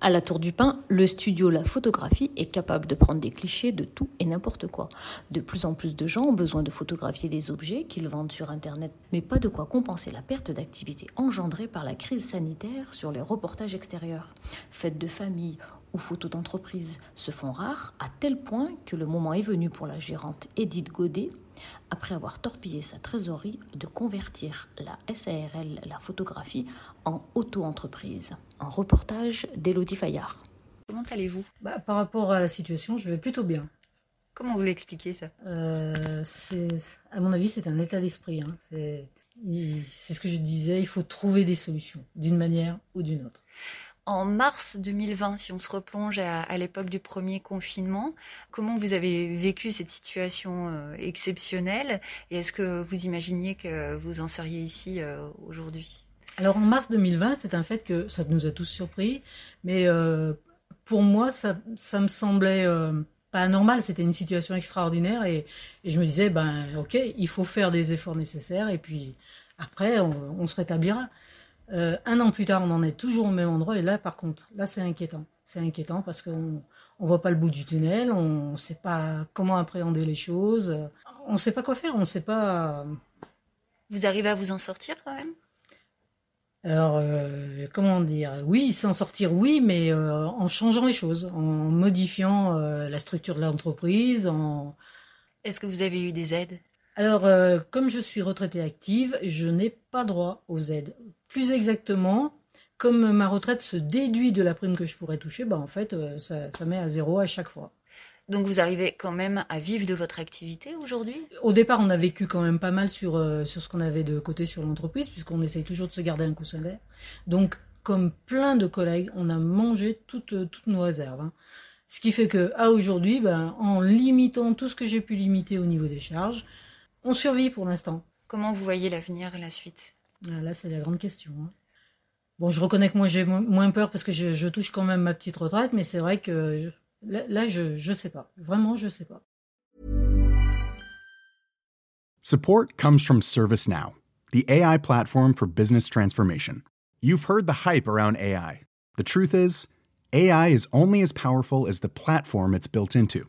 À la Tour du Pin, le studio La Photographie est capable de prendre des clichés de tout et n'importe quoi. De plus en plus de gens ont besoin de photographier des objets qu'ils vendent sur Internet, mais pas de quoi compenser la perte d'activité engendrée par la crise sanitaire sur les reportages extérieurs. Fêtes de famille ou photos d'entreprise se font rares à tel point que le moment est venu pour la gérante Edith Godet, après avoir torpillé sa trésorerie, de convertir la SARL, la photographie, en auto-entreprise. Un reportage d'Élodie Fayard. Comment allez-vous? Bah, par rapport à la situation, je vais plutôt bien. Comment vous l'expliquez ça? Euh, à mon avis, c'est un état d'esprit. hein. C'est ce que je disais, il faut trouver des solutions, d'une manière ou d'une autre. En mars 2020, si on se replonge à, l'époque du premier confinement, comment vous avez vécu cette situation euh, exceptionnelle et est-ce que vous imaginiez que vous en seriez ici euh, aujourd'hui? Alors en mars 2020, c'est un fait que ça nous a tous surpris, mais euh, pour moi, ça, ça me semblait pas anormal. C'était une situation extraordinaire et, je me disais, ben ok, il faut faire des efforts nécessaires et puis après, on se rétablira. Euh, un an plus tard, on en est toujours au même endroit et là, par contre, là, c'est inquiétant. C'est inquiétant parce qu'on on voit pas le bout du tunnel, on ne sait pas comment appréhender les choses, on ne sait pas quoi faire, on ne sait pas. Vous arrivez à vous en sortir quand même? Alors, euh, comment dire? Oui, s'en sortir, oui, mais euh, en changeant les choses, en modifiant euh, la structure de l'entreprise. En... Est-ce que vous avez eu des aides? Alors, euh, comme je suis retraitée active, je n'ai pas droit aux aides. Plus exactement, comme ma retraite se déduit de la prime que je pourrais toucher, bah en fait, euh, ça, ça met à zéro à chaque fois. Donc vous arrivez quand même à vivre de votre activité aujourd'hui? Au départ, on a vécu quand même pas mal sur, euh, sur ce qu'on avait de côté sur l'entreprise, puisqu'on essaye toujours de se garder un coussin d'air. Donc, comme plein de collègues, on a mangé toutes, toutes nos réserves. hein. Ce qui fait que, à aujourd'hui, ben, en limitant tout ce que j'ai pu limiter au niveau des charges, on survit pour l'instant. Comment vous voyez l'avenir et la suite? Ah, Là, c'est la grande question. hein. Bon, je reconnais que moi, j'ai mo- moins peur parce que je, je touche quand même ma petite retraite, mais c'est vrai que je- là, là, je, je sais pas. Vraiment, je sais pas. Support comes from ServiceNow, the AI platform for business transformation. You've heard the hype around AI. The truth is, AI is only as powerful as the platform it's built into.